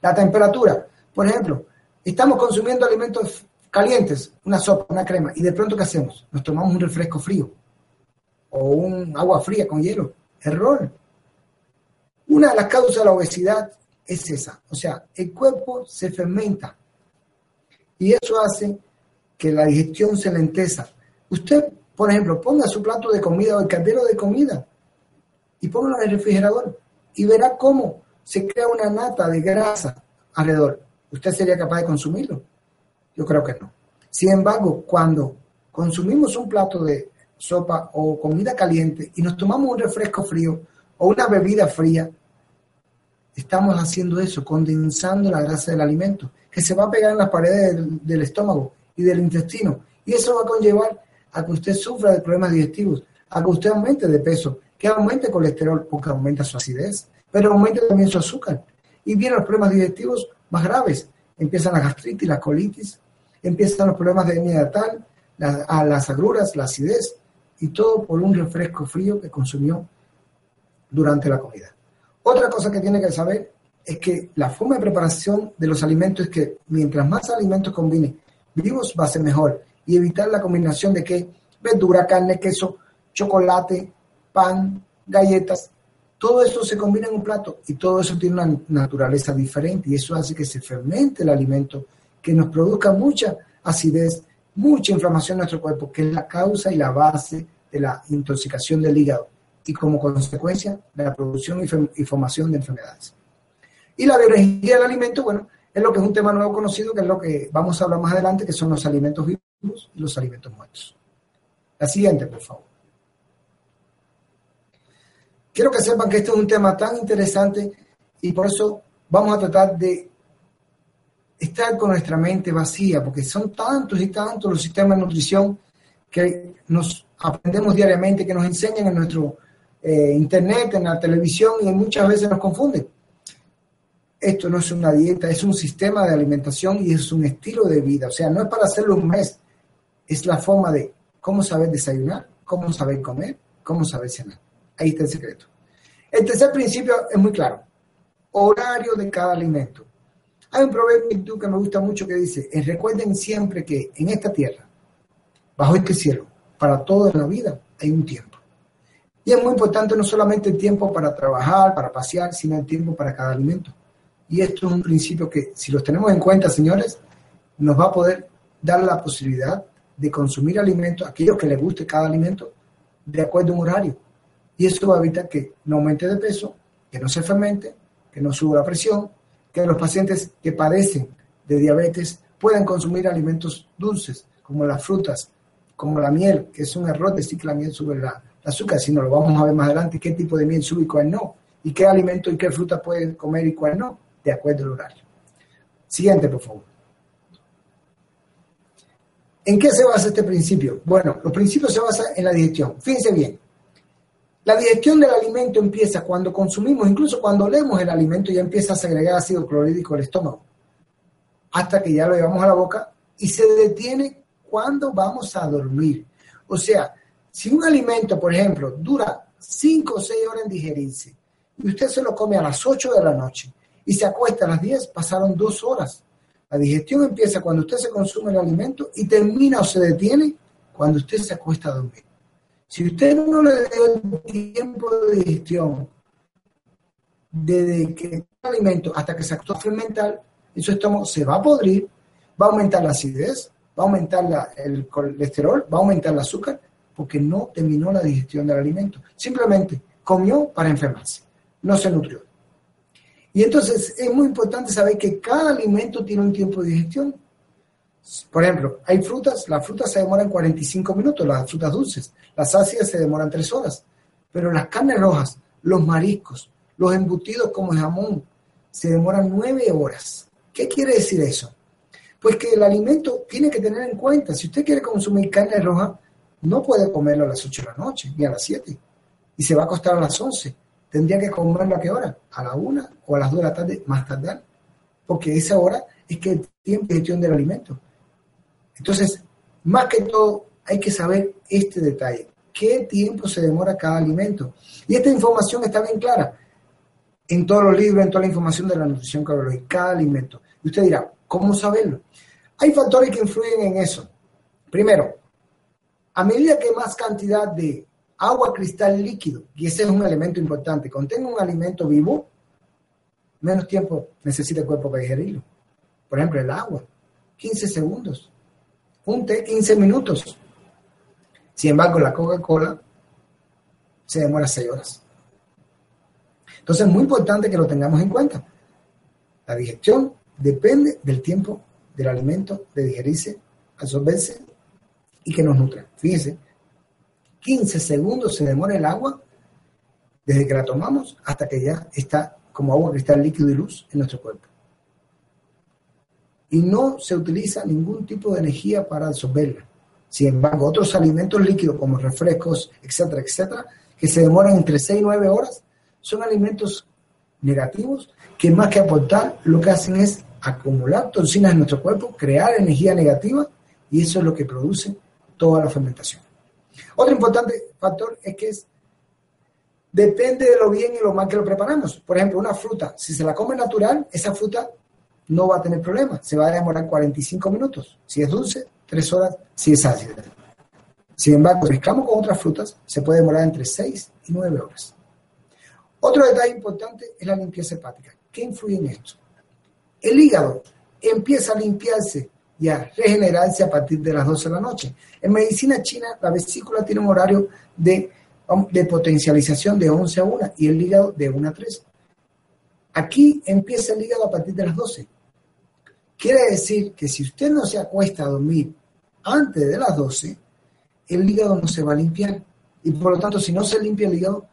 La temperatura. Por ejemplo, estamos consumiendo alimentos calientes, una sopa, una crema, y de pronto ¿qué hacemos? Nos tomamos un refresco frío o un agua fría con hielo. Error. Una de las causas de la obesidad es esa. O sea, el cuerpo se fermenta y eso hace que la digestión se lenteza. Usted, por ejemplo, ponga su plato de comida o el caldero de comida y póngalo en el refrigerador y verá cómo se crea una nata de grasa alrededor. ¿Usted sería capaz de consumirlo? Yo creo que no. Sin embargo, cuando consumimos un plato de sopa o comida caliente y nos tomamos un refresco frío o una bebida fría, estamos haciendo eso, condensando la grasa del alimento, que se va a pegar en las paredes del, estómago y del intestino. Y eso va a conllevar a que usted sufra de problemas digestivos, a que usted aumente de peso, que aumente el colesterol porque aumenta su acidez, pero aumente también su azúcar. Y vienen los problemas digestivos más graves. Empiezan la gastritis, la colitis, empiezan los problemas de hernia tal, a las agruras, la acidez, y todo por un refresco frío que consumió durante la comida. Otra cosa que tiene que saber es que la forma de preparación de los alimentos es que mientras más alimentos combine vivos va a ser mejor y evitar la combinación de que verdura, carne, queso, chocolate, pan, galletas, todo eso se combina en un plato y todo eso tiene una naturaleza diferente y eso hace que se fermente el alimento, que nos produzca mucha acidez, mucha inflamación en nuestro cuerpo, que es la causa y la base de la intoxicación del hígado y como consecuencia la producción y formación de enfermedades. Y la biología del alimento, bueno, es lo que es un tema nuevo conocido, que es lo que vamos a hablar más adelante, que son los alimentos vivos y los alimentos muertos. La siguiente, por favor. Quiero que sepan que este es un tema tan interesante y por eso vamos a tratar de estar con nuestra mente vacía, porque son tantos y tantos los sistemas de nutrición que nos aprendemos diariamente, que nos enseñan en nuestro eh, internet, en la televisión y muchas veces nos confunden. Esto no es una dieta, es un sistema de alimentación y es un estilo de vida. O sea, no es para hacerlo un mes, es la forma de cómo saber desayunar, cómo saber comer, cómo saber cenar. Ahí está el secreto. El tercer principio es muy claro. Horario de cada alimento. Hay un proverbio que me gusta mucho que dice, recuerden siempre que en esta tierra bajo este cielo, para toda la vida hay un tiempo. Y es muy importante no solamente el tiempo para trabajar, para pasear, sino el tiempo para cada alimento. Y esto es un principio que, si los tenemos en cuenta, señores, nos va a poder dar la posibilidad de consumir alimentos, aquellos que les guste cada alimento, de acuerdo a un horario. Y eso va a evitar que no aumente de peso, que no se fermente, que no suba la presión, que los pacientes que padecen de diabetes puedan consumir alimentos dulces, como las frutas, como la miel, que es un error decir que la miel sube la, azúcar, sino lo vamos a ver más adelante, qué tipo de miel sube y cuál no, y qué alimento y qué fruta pueden comer y cuál no, de acuerdo al horario. Siguiente, por favor. ¿En qué se basa este principio? Bueno, los principios se basan en la digestión. Fíjense bien, la digestión del alimento empieza cuando consumimos, incluso cuando leemos el alimento ya empieza a segregar ácido clorhídrico el estómago, hasta que ya lo llevamos a la boca y se detiene cuando vamos a dormir. O sea, si un alimento, por ejemplo, dura 5 o 6 horas en digerirse y usted se lo come a las 8 de la noche y se acuesta a las 10, pasaron 2 horas. La digestión empieza cuando usted se consume el alimento y termina o se detiene cuando usted se acuesta a dormir. Si usted no le dio el tiempo de digestión desde que el alimento hasta que se actúa fermentar, en su estómago se va a podrir, va a aumentar la acidez, va a aumentar el colesterol, va a aumentar el azúcar, porque no terminó la digestión del alimento. Simplemente comió para enfermarse, no se nutrió. Y entonces es muy importante saber que cada alimento tiene un tiempo de digestión por ejemplo, hay frutas, las frutas se demoran 45 minutos, las frutas dulces, las ácidas se demoran 3 horas, pero las carnes rojas, los mariscos, los embutidos como el jamón, se demoran 9 horas. ¿Qué quiere decir eso? Pues que el alimento tiene que tener en cuenta, si usted quiere consumir carne roja, no puede comerlo a las 8 de la noche, ni a las 7, y se va a acostar a las 11. Tendría que comerlo a qué hora? A la 1 o a las 2 de la tarde, más tarde, porque esa hora es que el tiempo de gestión del alimento. Entonces, más que todo, hay que saber este detalle. ¿Qué tiempo se demora cada alimento? Y esta información está bien clara en todos los libros, en toda la información de la nutrición calórica, cada alimento. Y usted dirá, ¿cómo saberlo? Hay factores que influyen en eso. Primero, a medida que más cantidad de agua cristal líquido, y ese es un elemento importante, contenga un alimento vivo, menos tiempo necesita el cuerpo para digerirlo. Por ejemplo, el agua, 15 segundos un té 15 minutos. Sin embargo, la Coca-Cola se demora 6 horas. Entonces es muy importante que lo tengamos en cuenta. La digestión depende del tiempo del alimento de digerirse, absorberse y que nos nutra. Fíjense, 15 segundos se demora el agua desde que la tomamos hasta que ya está como agua cristal líquido y luz en nuestro cuerpo y no se utiliza ningún tipo de energía para absorberla. Sin embargo, otros alimentos líquidos como refrescos, etcétera, etcétera, que se demoran entre 6 y 9 horas, son alimentos negativos que más que aportar lo que hacen es acumular toxinas en nuestro cuerpo, crear energía negativa y eso es lo que produce toda la fermentación. Otro importante factor es que es, depende de lo bien y lo mal que lo preparamos. Por ejemplo, una fruta, si se la come natural, esa fruta no va a tener problema. Se va a demorar 45 minutos. Si es dulce, 3 horas si es ácida. Sin embargo, si mezclamos con otras frutas, se puede demorar entre 6 y 9 horas. Otro detalle importante es la limpieza hepática. ¿Qué influye en esto? El hígado empieza a limpiarse y a regenerarse a partir de las 12 de la noche. En medicina china, la vesícula tiene un horario de, de potencialización de 11 a 1 y el hígado de 1 a 3. Aquí empieza el hígado a partir de las 12. Quiere decir que si usted no se acuesta a dormir antes de las 12, el hígado no se va a limpiar. Y por lo tanto, si no se limpia el hígado,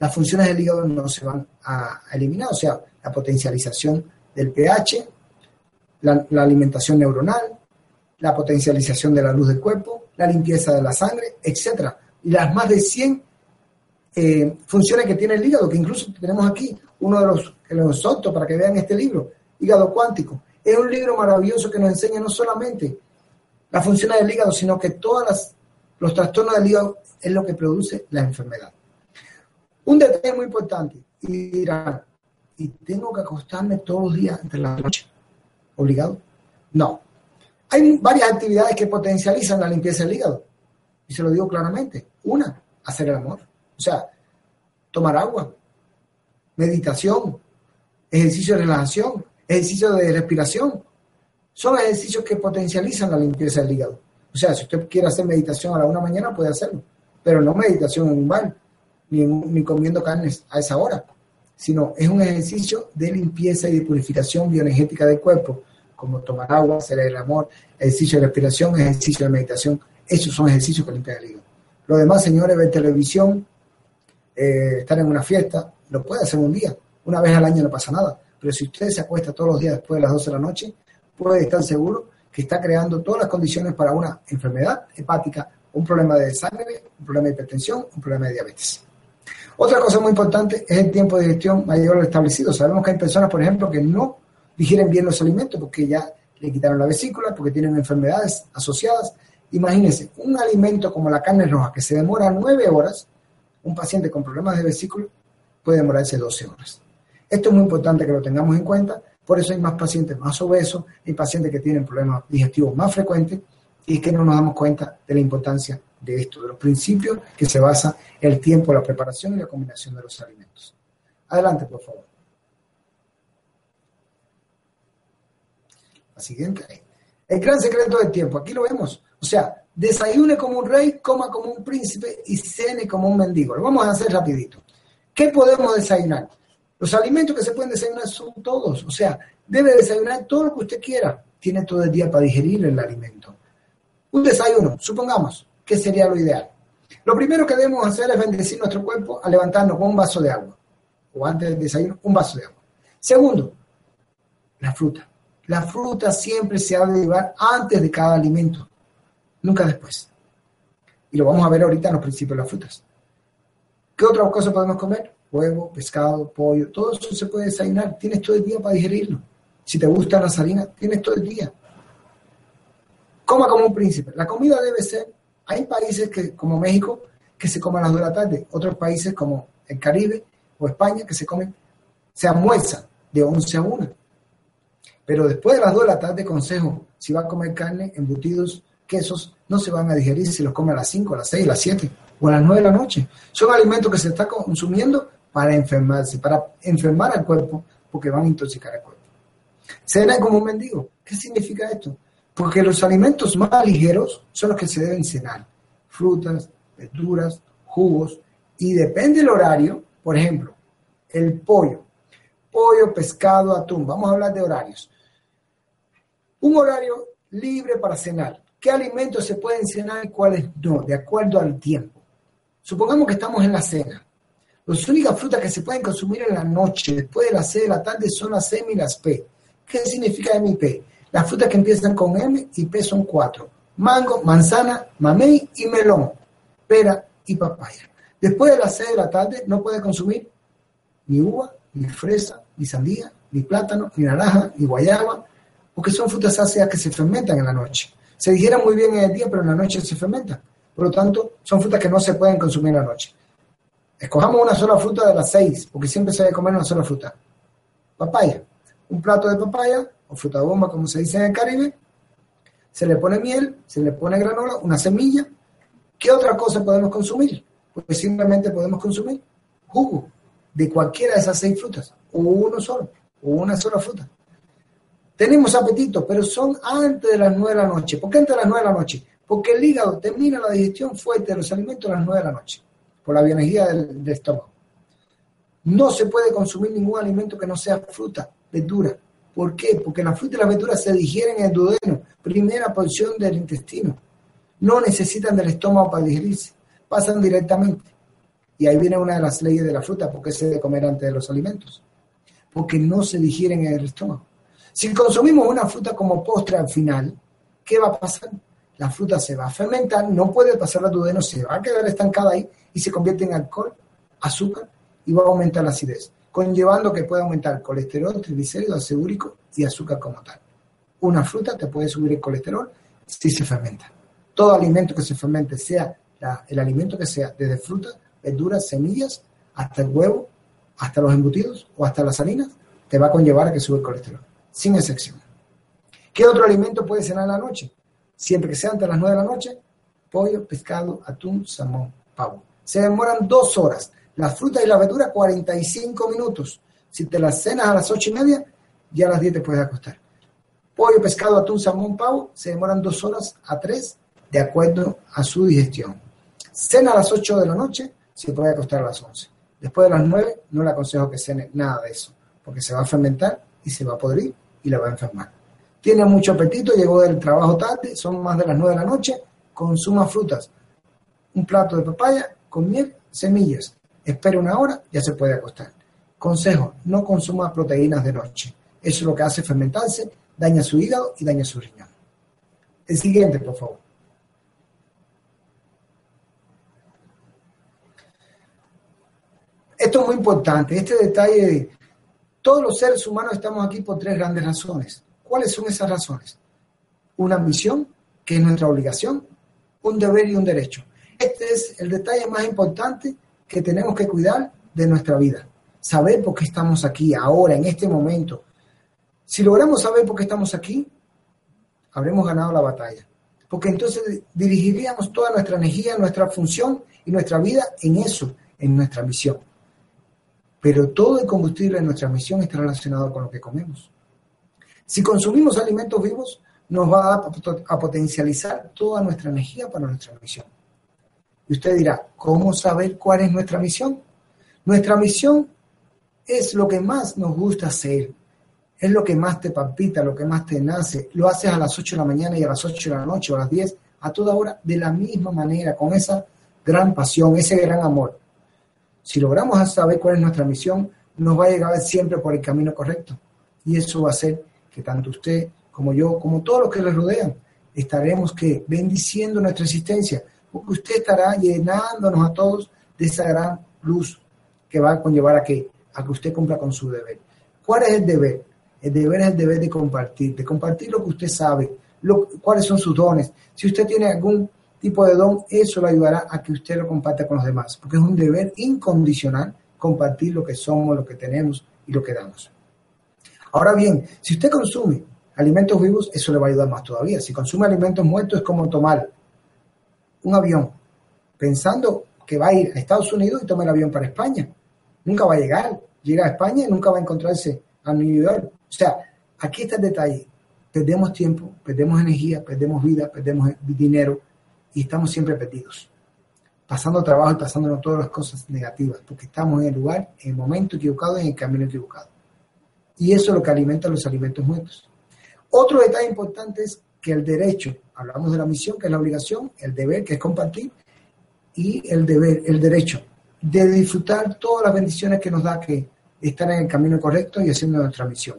las funciones del hígado no se van a, eliminar. O sea, la potencialización del pH, la, alimentación neuronal, la potencialización de la luz del cuerpo, la limpieza de la sangre, etc. Y las más de 100 eh, funciones que tiene el hígado, que incluso tenemos aquí uno de los que los para que vean este libro, Hígado Cuántico. Es un libro maravilloso que nos enseña no solamente la función del hígado, sino que todos los trastornos del hígado es lo que produce la enfermedad. Un detalle muy importante, y dirán, ¿y tengo que acostarme todos los días entre la noche? ¿Obligado? No. Hay varias actividades que potencializan la limpieza del hígado. Y se lo digo claramente. Una, hacer el amor. O sea, tomar agua, meditación, ejercicio de relajación, ejercicio de respiración. Son ejercicios que potencializan la limpieza del hígado. O sea, si usted quiere hacer meditación a la una mañana, puede hacerlo, pero no meditación en un bar, ni, ni comiendo carnes a esa hora, sino es un ejercicio de limpieza y de purificación bioenergética del cuerpo, como tomar agua, hacer el amor, ejercicio de respiración, ejercicio de meditación. Esos son ejercicios que limpian el hígado. Lo demás, señores, ver televisión, eh, estar en una fiesta, lo puede hacer un día. Una vez al año no pasa nada. Pero si usted se acuesta todos los días después de las 12 de la noche, puede estar seguro que está creando todas las condiciones para una enfermedad hepática, un problema de sangre, un problema de hipertensión, un problema de diabetes. Otra cosa muy importante es el tiempo de digestión mayor establecido. Sabemos que hay personas, por ejemplo, que no digieren bien los alimentos porque ya le quitaron la vesícula, porque tienen enfermedades asociadas. Imagínense, un alimento como la carne roja que se demora nueve horas, un paciente con problemas de vesícula puede demorarse 12 horas. Esto es muy importante que lo tengamos en cuenta, por eso hay más pacientes más obesos, hay pacientes que tienen problemas digestivos más frecuentes y que no nos damos cuenta de la importancia de esto, de los principios que se basa el tiempo, la preparación y la combinación de los alimentos. Adelante, por favor. La siguiente. El gran secreto del tiempo. Aquí lo vemos. O sea, desayune como un rey, coma como un príncipe y cene como un mendigo. Lo vamos a hacer rapidito. ¿Qué podemos desayunar? Los alimentos que se pueden desayunar son todos. O sea, debe desayunar todo lo que usted quiera. Tiene todo el día para digerir el alimento. Un desayuno, supongamos, ¿qué sería lo ideal? Lo primero que debemos hacer es bendecir nuestro cuerpo al levantarnos con un vaso de agua. O antes del desayuno, un vaso de agua. Segundo, la fruta. La fruta siempre se ha de llevar antes de cada alimento, nunca después. Y lo vamos a ver ahorita en los principios de las frutas. ¿Qué otra cosa podemos comer? Huevo, pescado, pollo, todo eso se puede desayunar. Tienes todo el día para digerirlo. Si te gusta la salina, tienes todo el día. Coma como un príncipe. La comida debe ser, hay países que, como México que se comen a las 2 de la tarde, otros países como el Caribe o España que se comen, se almuerza de 11 a 1. Pero después de las 2 de la tarde, consejo, si va a comer carne, embutidos, quesos, no se van a digerir si los come a las 5, a las 6, a las 7 o a las 9 de la noche. Son alimentos que se está consumiendo para enfermarse, para enfermar al cuerpo, porque van a intoxicar al cuerpo. Cena como un mendigo. ¿Qué significa esto? Porque los alimentos más ligeros son los que se deben cenar. Frutas, verduras, jugos. Y depende del horario, por ejemplo, el pollo. Pollo, pescado, atún. Vamos a hablar de horarios. Un horario libre para cenar. ¿Qué alimentos se pueden cenar y cuáles no? De acuerdo al tiempo. Supongamos que estamos en la cena. Las únicas frutas que se pueden consumir en la noche, después de las 6 de la tarde, son las M y las P. ¿Qué significa M y P? Las frutas que empiezan con M y P son cuatro. Mango, manzana, mamey y melón. Pera y papaya. Después de las 6 de la tarde no puede consumir ni uva, ni fresa, ni sandía, ni plátano, ni naranja, ni guayaba, porque son frutas ácidas que se fermentan en la noche. Se digieren muy bien en el día, pero en la noche se fermentan. Por lo tanto, son frutas que no se pueden consumir en la noche. Escojamos una sola fruta de las seis, porque siempre se debe comer una sola fruta. Papaya. Un plato de papaya, o fruta bomba, como se dice en el Caribe. Se le pone miel, se le pone granola, una semilla. ¿Qué otra cosa podemos consumir? Pues simplemente podemos consumir jugo de cualquiera de esas seis frutas, o uno solo, o una sola fruta. Tenemos apetito, pero son antes de las nueve de la noche. ¿Por qué antes de las nueve de la noche? Porque el hígado termina la digestión fuerte de los alimentos a las nueve de la noche, por la bioenergía del, estómago. No se puede consumir ningún alimento que no sea fruta, verdura. ¿Por qué? Porque la fruta y las verduras se digieren en el duodeno, primera porción del intestino. No necesitan del estómago para digerirse, pasan directamente. Y ahí viene una de las leyes de la fruta, ¿por qué se debe comer antes de los alimentos? Porque no se digieren en el estómago. Si consumimos una fruta como postre al final, ¿qué va a pasar? La fruta se va a fermentar, no puede pasar al duodeno, se va a quedar estancada ahí y se convierte en alcohol, azúcar y va a aumentar la acidez, conllevando que puede aumentar colesterol, triglicéridos, ácido y azúcar como tal. Una fruta te puede subir el colesterol si se fermenta. Todo alimento que se fermente, sea la, el alimento que sea, desde frutas, verduras, semillas, hasta el huevo, hasta los embutidos o hasta las harinas, te va a conllevar a que sube el colesterol, sin excepción. ¿Qué otro alimento puede cenar en la noche? Siempre que sea antes de las 9 de la noche, pollo, pescado, atún, salmón, pavo. Se demoran dos horas. Las frutas y la verdura 45 minutos. Si te las cenas a las ocho y media, ya a las 10 te puedes acostar. Pollo, pescado, atún, salmón, pavo se demoran dos horas a tres de acuerdo a su digestión. Cena a las 8 de la noche, se puede acostar a las 11. Después de las 9 no le aconsejo que cene nada de eso, porque se va a fermentar y se va a podrir y la va a enfermar. Tiene mucho apetito, llegó del trabajo tarde, son más de las 9 de la noche, consuma frutas. Un plato de papaya con miel, semillas. Espere una hora, ya se puede acostar. Consejo, no consuma proteínas de noche. Eso es lo que hace fermentarse, daña su hígado y daña su riñón. El siguiente, por favor. Esto es muy importante, este detalle de todos los seres humanos estamos aquí por tres grandes razones. ¿Cuáles son esas razones? Una misión, que es nuestra obligación, un deber y un derecho. Este es el detalle más importante que tenemos que cuidar de nuestra vida. Saber por qué estamos aquí, ahora, en este momento. Si logramos saber por qué estamos aquí, habremos ganado la batalla. Porque entonces dirigiríamos toda nuestra energía, nuestra función y nuestra vida en eso, en nuestra misión. Pero todo el combustible de nuestra misión está relacionado con lo que comemos. Si consumimos alimentos vivos, nos va a, potencializar toda nuestra energía para nuestra misión. Y usted dirá, ¿cómo saber cuál es nuestra misión? Nuestra misión es lo que más nos gusta hacer, es lo que más te palpita, lo que más te nace. Lo haces a las 8 de la mañana y a las 8 de la noche o a las 10, a toda hora, de la misma manera, con esa gran pasión, ese gran amor. Si logramos saber cuál es nuestra misión, nos va a llegar siempre por el camino correcto. Y eso va a hacer que tanto usted como yo, como todos los que le rodean, estaremos que bendiciendo nuestra existencia, porque usted estará llenándonos a todos de esa gran luz que va a conllevar a que, a que usted cumpla con su deber. ¿Cuál es el deber? El deber es el deber de compartir, de compartir lo que usted sabe, lo, cuáles son sus dones. Si usted tiene algún tipo de don, eso le ayudará a que usted lo comparta con los demás, porque es un deber incondicional compartir lo que somos, lo que tenemos y lo que damos. Ahora bien, si usted consume alimentos vivos, eso le va a ayudar más todavía. Si consume alimentos muertos es como tomar un avión pensando que va a ir a Estados Unidos y toma el avión para España. Nunca va a llegar. Llega a España y nunca va a encontrarse a New York. O sea, aquí está el detalle. Perdemos tiempo, perdemos energía, perdemos vida, perdemos dinero y estamos siempre perdidos. Pasando trabajo y pasándonos todas las cosas negativas, porque estamos en el lugar, en el momento equivocado y en el camino equivocado. Y eso es lo que alimenta los alimentos muertos. Otro detalle importante es que el derecho, hablamos de la misión, que es la obligación, el deber, que es compartir, y el deber, el derecho de disfrutar todas las bendiciones que nos da que estar en el camino correcto y haciendo nuestra misión.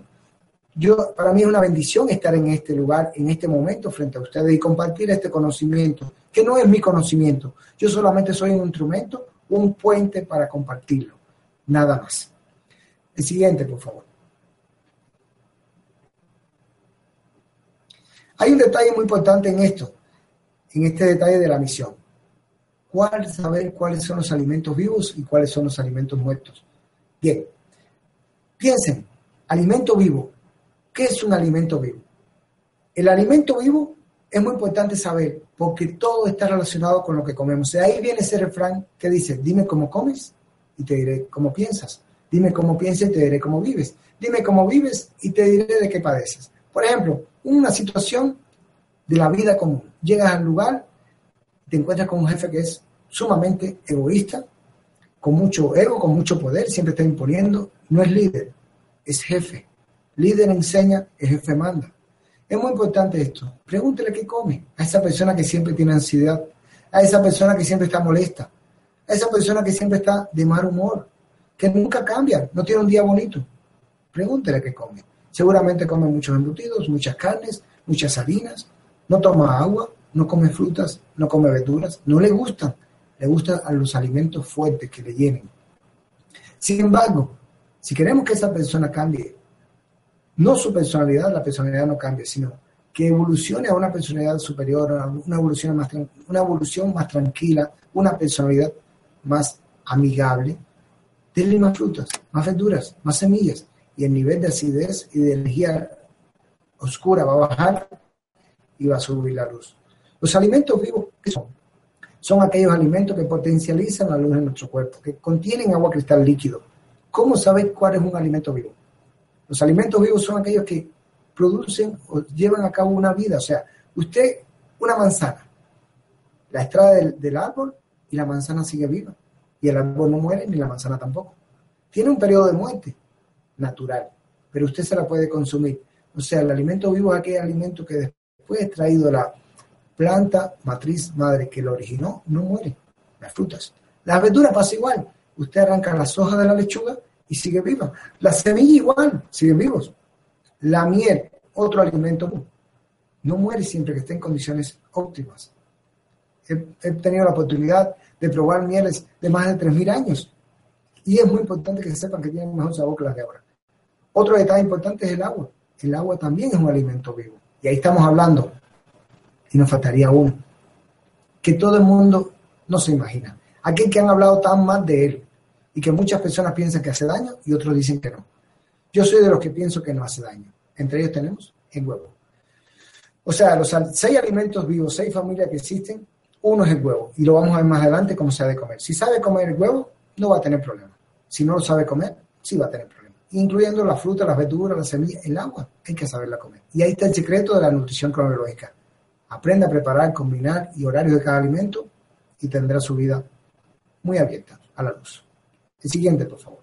Yo, para mí es una bendición estar en este lugar, en este momento, frente a ustedes y compartir este conocimiento, que no es mi conocimiento. Yo solamente soy un instrumento, un puente para compartirlo. Nada más. El siguiente, por favor. Hay un detalle muy importante en esto, en este detalle de la misión. ¿Cuál saber cuáles son los alimentos vivos y cuáles son los alimentos muertos? Bien, piensen, alimento vivo. ¿Qué es un alimento vivo? El alimento vivo es muy importante saber porque todo está relacionado con lo que comemos. De ahí viene ese refrán que dice, dime cómo comes y te diré cómo piensas. Dime cómo piensas y te diré cómo vives. Dime cómo vives y te diré de qué padeces. Por ejemplo, una situación de la vida común. Llegas al lugar, te encuentras con un jefe que es sumamente egoísta, con mucho ego, con mucho poder, siempre está imponiendo. No es líder, es jefe. Líder enseña, el jefe manda. Es muy importante esto. Pregúntele qué come a esa persona que siempre tiene ansiedad, a esa persona que siempre está molesta, a esa persona que siempre está de mal humor, que nunca cambia, no tiene un día bonito. Pregúntele qué come. Seguramente come muchos embutidos, muchas carnes, muchas harinas, no toma agua, no come frutas, no come verduras, no le gustan, le gustan los alimentos fuertes que le llenen. Sin embargo, si queremos que esa persona cambie, no su personalidad, la personalidad no cambie, sino que evolucione a una personalidad superior, una evolución más, una evolución más tranquila, una personalidad más amigable, denle más frutas, más verduras, más semillas, y el nivel de acidez y de energía oscura va a bajar y va a subir la luz. Los alimentos vivos, ¿qué son? son aquellos alimentos que potencializan la luz en nuestro cuerpo, que contienen agua cristal líquido. ¿Cómo saber cuál es un alimento vivo? Los alimentos vivos son aquellos que producen o llevan a cabo una vida. O sea, usted, una manzana, la extrae del, árbol y la manzana sigue viva. Y el árbol no muere ni la manzana tampoco. Tiene un periodo de muerte natural, pero usted se la puede consumir. O sea, el alimento vivo es aquel alimento que después extraído la planta matriz madre que lo originó, no muere. Las frutas. Las verduras pasa igual. Usted arranca las hojas de la lechuga y sigue viva. La semilla igual, siguen vivos. La miel, otro alimento, no muere siempre que esté en condiciones óptimas. He, tenido la oportunidad de probar mieles de más de 3.000 años y es muy importante que se sepan que tienen mejor sabor que las de ahora. Otro detalle importante es el agua. El agua también es un alimento vivo. Y ahí estamos hablando y nos faltaría uno, que todo el mundo no se imagina. Aquel que han hablado tan mal de él y que muchas personas piensan que hace daño y otros dicen que no. Yo soy de los que pienso que no hace daño. Entre ellos tenemos el huevo. O sea, los seis alimentos vivos, seis familias que existen, uno es el huevo. Y lo vamos a ver más adelante cómo se ha de comer. Si sabe comer el huevo, no va a tener problema. Si no lo sabe comer, sí va a tener problema. Incluyendo la fruta, las verduras, las semillas, el agua, hay que saberla comer. Y ahí está el secreto de la nutrición cronológica. Aprenda a preparar, combinar y horarios de cada alimento y tendrá su vida muy abierta a la luz. El siguiente, por favor.